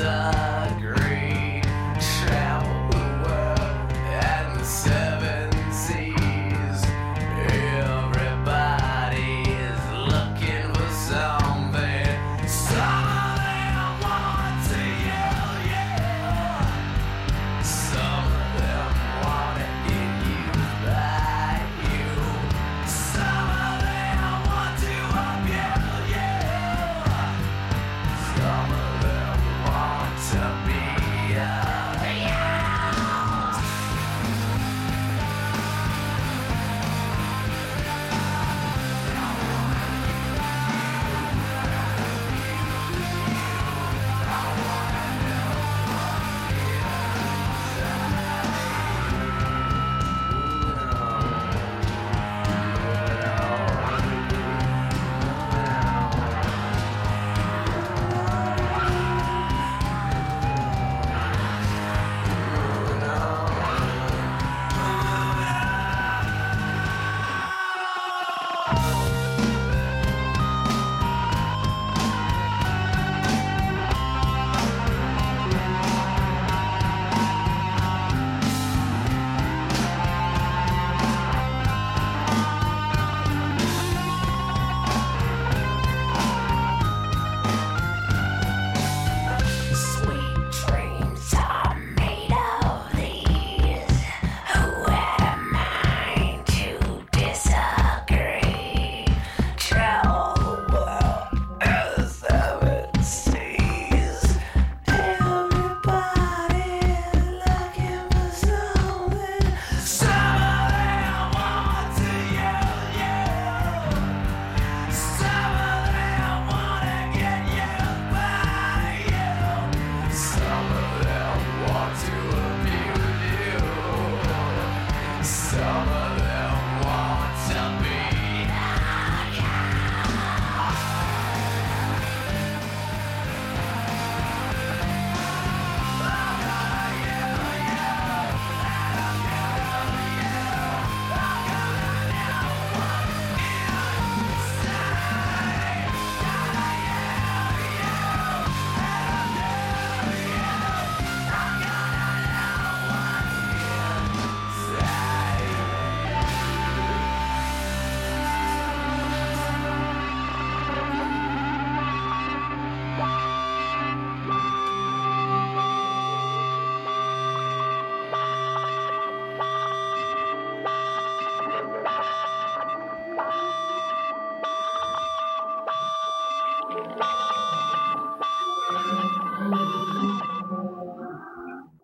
inside